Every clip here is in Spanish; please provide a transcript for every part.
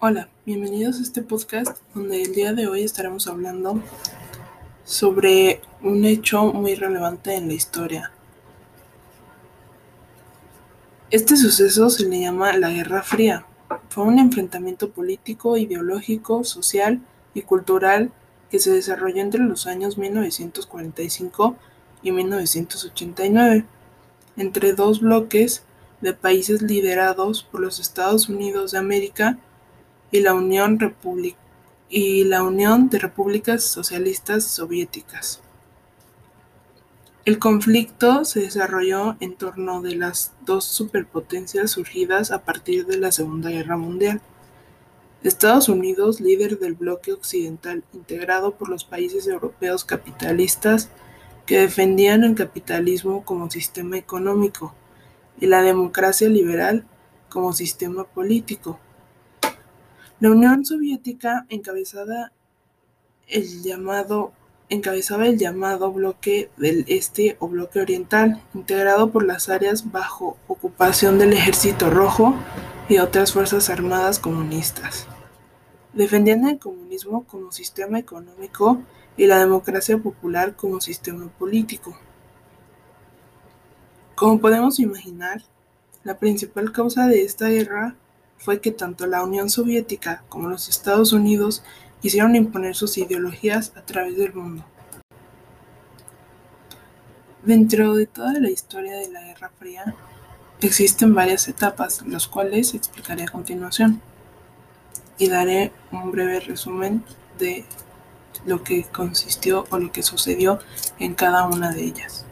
Hola, bienvenidos a este podcast donde el día de hoy estaremos hablando sobre un hecho muy relevante en la historia. Este suceso se le llama la Guerra Fría. Fue un enfrentamiento político, ideológico, social y cultural que se desarrolló entre los años 1945 y 1989 entre dos bloques de países liderados por los Estados Unidos de América y la Unión, la Unión de Repúblicas Socialistas Soviéticas. El conflicto se desarrolló en torno de las dos superpotencias surgidas a partir de la Segunda Guerra Mundial. Estados Unidos, líder del bloque occidental integrado por los países europeos capitalistas que defendían el capitalismo como sistema económico y la democracia liberal como sistema político. La Unión Soviética encabezaba el llamado encabezaba el llamado bloque del Este o bloque oriental, integrado por las áreas bajo ocupación del Ejército Rojo y otras fuerzas armadas comunistas. Defendían el comunismo como sistema económico y la democracia popular como sistema político. Como podemos imaginar, la principal causa de esta guerra fue que tanto la Unión Soviética como los Estados Unidos quisieron imponer sus ideologías a través del mundo. Dentro de toda la historia de la Guerra Fría, existen varias etapas, las cuales explicaré a continuación, y daré un breve resumen de lo que consistió o lo que sucedió en cada una de ellas.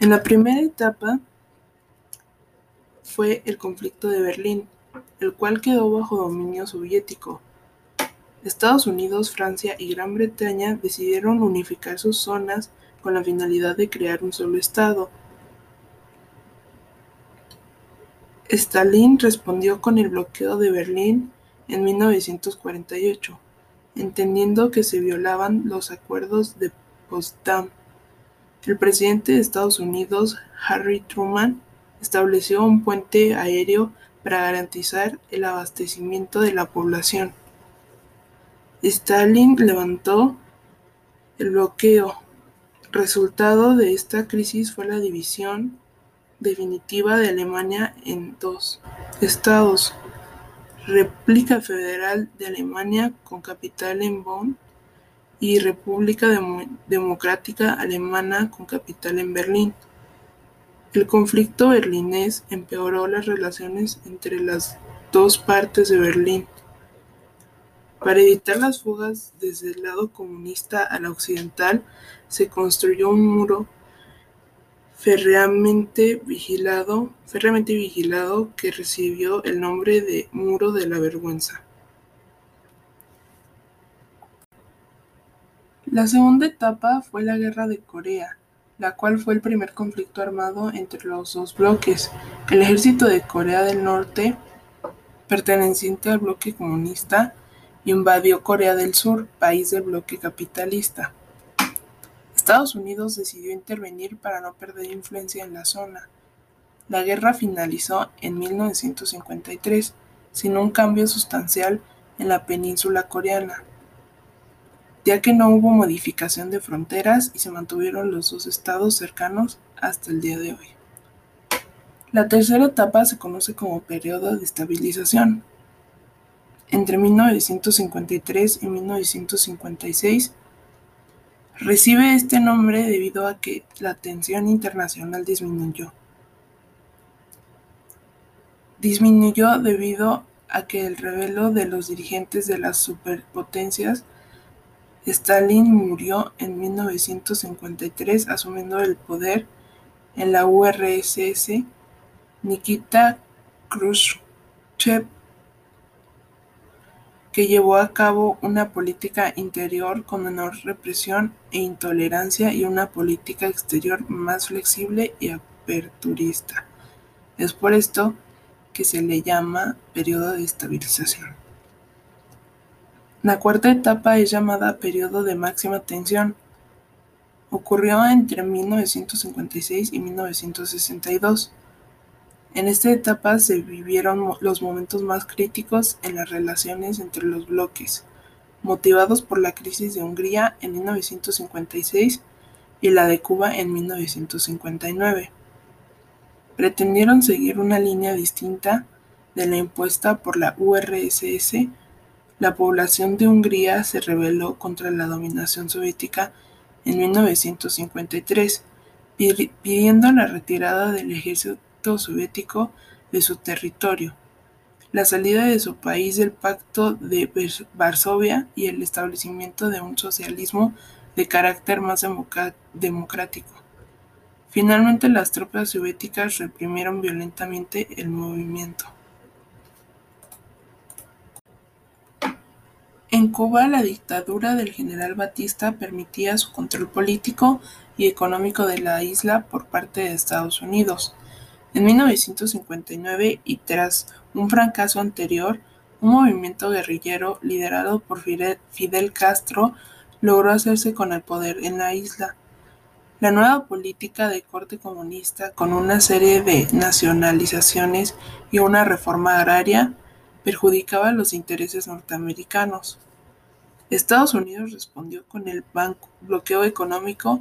En la primera etapa fue el conflicto de Berlín, el cual quedó bajo dominio soviético. Estados Unidos, Francia y Gran Bretaña decidieron unificar sus zonas con la finalidad de crear un solo Estado. Stalin respondió con el bloqueo de Berlín en 1948, entendiendo que se violaban los acuerdos de Potsdam. El presidente de Estados Unidos, Harry Truman, estableció un puente aéreo para garantizar el abastecimiento de la población. Stalin levantó el bloqueo. Resultado de esta crisis fue la división definitiva de Alemania en dos estados. República Federal de Alemania con capital en Bonn y República Democrática Alemana con capital en Berlín. El conflicto berlinés empeoró las relaciones entre las dos partes de Berlín. Para evitar las fugas desde el lado comunista a la occidental, se construyó un muro férreamente vigilado, férreamente vigilado que recibió el nombre de Muro de la Vergüenza. La segunda etapa fue la Guerra de Corea, la cual fue el primer conflicto armado entre los dos bloques. El ejército de Corea del Norte, perteneciente al bloque comunista, invadió Corea del Sur, país del bloque capitalista. Estados Unidos decidió intervenir para no perder influencia en la zona. La guerra finalizó en 1953 sin un cambio sustancial en la península coreana ya que no hubo modificación de fronteras y se mantuvieron los dos estados cercanos hasta el día de hoy. La tercera etapa se conoce como periodo de estabilización. Entre 1953 y 1956 recibe este nombre debido a que la tensión internacional disminuyó. Disminuyó debido a que el revelo de los dirigentes de las superpotencias Stalin murió en 1953 asumiendo el poder en la URSS. Nikita Khrushchev, que llevó a cabo una política interior con menor represión e intolerancia y una política exterior más flexible y aperturista. Es por esto que se le llama periodo de estabilización. La cuarta etapa es llamada periodo de máxima tensión. Ocurrió entre 1956 y 1962. En esta etapa se vivieron los momentos más críticos en las relaciones entre los bloques, motivados por la crisis de Hungría en 1956 y la de Cuba en 1959. Pretendieron seguir una línea distinta de la impuesta por la URSS. La población de Hungría se rebeló contra la dominación soviética en 1953, pidiendo la retirada del ejército soviético de su territorio, la salida de su país del Pacto de Varsovia y el establecimiento de un socialismo de carácter más democrático. Finalmente las tropas soviéticas reprimieron violentamente el movimiento. En Cuba, la dictadura del general Batista permitía su control político y económico de la isla por parte de Estados Unidos. En 1959, y tras un fracaso anterior, un movimiento guerrillero liderado por Fidel Castro logró hacerse con el poder en la isla. La nueva política de corte comunista, con una serie de nacionalizaciones y una reforma agraria, perjudicaba los intereses norteamericanos. Estados Unidos respondió con el bloqueo económico.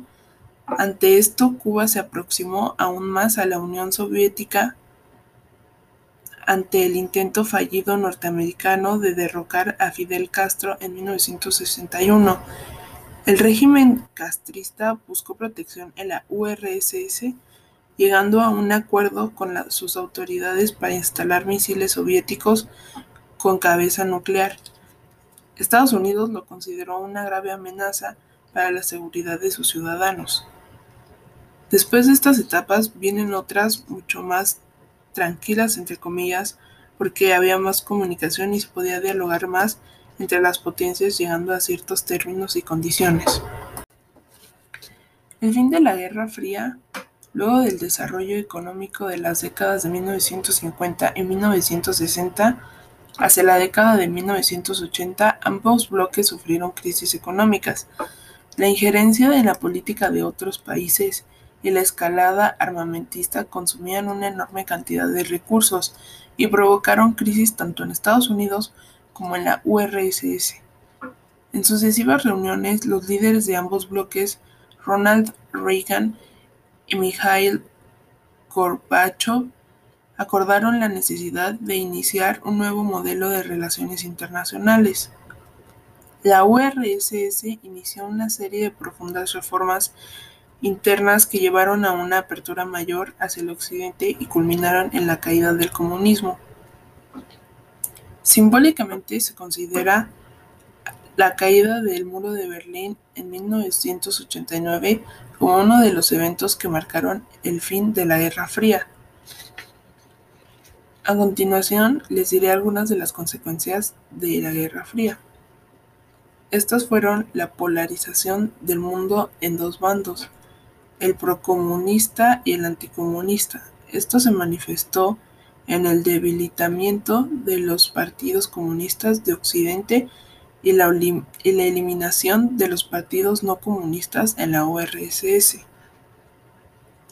Ante esto, Cuba se aproximó aún más a la Unión Soviética ante el intento fallido norteamericano de derrocar a Fidel Castro en 1961. El régimen castrista buscó protección en la URSS, llegando a un acuerdo con sus autoridades para instalar misiles soviéticos con cabeza nuclear. Estados Unidos lo consideró una grave amenaza para la seguridad de sus ciudadanos. Después de estas etapas vienen otras mucho más tranquilas, entre comillas, porque había más comunicación y se podía dialogar más entre las potencias llegando a ciertos términos y condiciones. El fin de la Guerra Fría, luego del desarrollo económico de las décadas de 1950 y 1960, hacia la década de 1980 ambos bloques sufrieron crisis económicas. La injerencia en la política de otros países y la escalada armamentista consumían una enorme cantidad de recursos y provocaron crisis tanto en Estados Unidos como en la URSS. En sucesivas reuniones, los líderes de ambos bloques, Ronald Reagan y Mikhail Gorbachev, acordaron la necesidad de iniciar un nuevo modelo de relaciones internacionales. La URSS inició una serie de profundas reformas internas que llevaron a una apertura mayor hacia el occidente y culminaron en la caída del comunismo. Simbólicamente se considera la caída del muro de Berlín en 1989 como uno de los eventos que marcaron el fin de la Guerra Fría. A continuación les diré algunas de las consecuencias de la Guerra Fría. Estas fueron la polarización del mundo en dos bandos, el procomunista y el anticomunista. Esto se manifestó en el debilitamiento de los partidos comunistas de Occidente y la, eliminación de los partidos no comunistas en la URSS.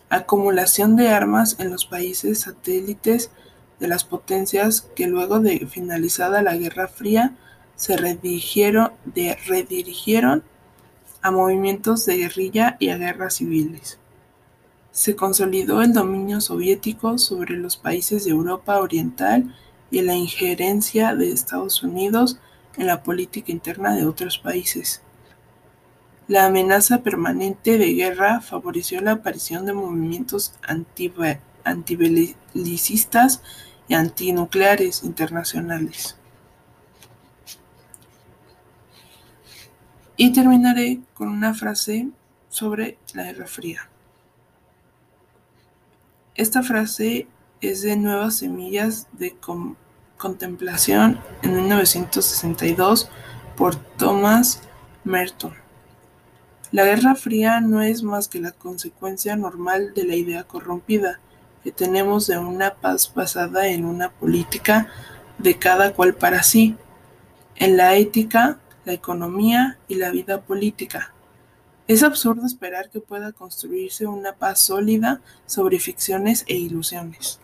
Acumulación de armas en los países satélites de las potencias que luego de finalizada la Guerra Fría se redirigieron a movimientos de guerrilla y a guerras civiles. Se consolidó el dominio soviético sobre los países de Europa Oriental y la injerencia de Estados Unidos en la política interna de otros países. La amenaza permanente de guerra favoreció la aparición de movimientos antibelicistas y antinucleares internacionales. Y terminaré con una frase sobre la Guerra Fría. Esta frase es de Nuevas Semillas de Contemplación en 1962 por Thomas Merton. La Guerra Fría no es más que la consecuencia normal de la idea corrompida que tenemos de una paz basada en una política de cada cual para sí, en la ética la economía y la vida política. Es absurdo esperar que pueda construirse una paz sólida sobre ficciones e ilusiones.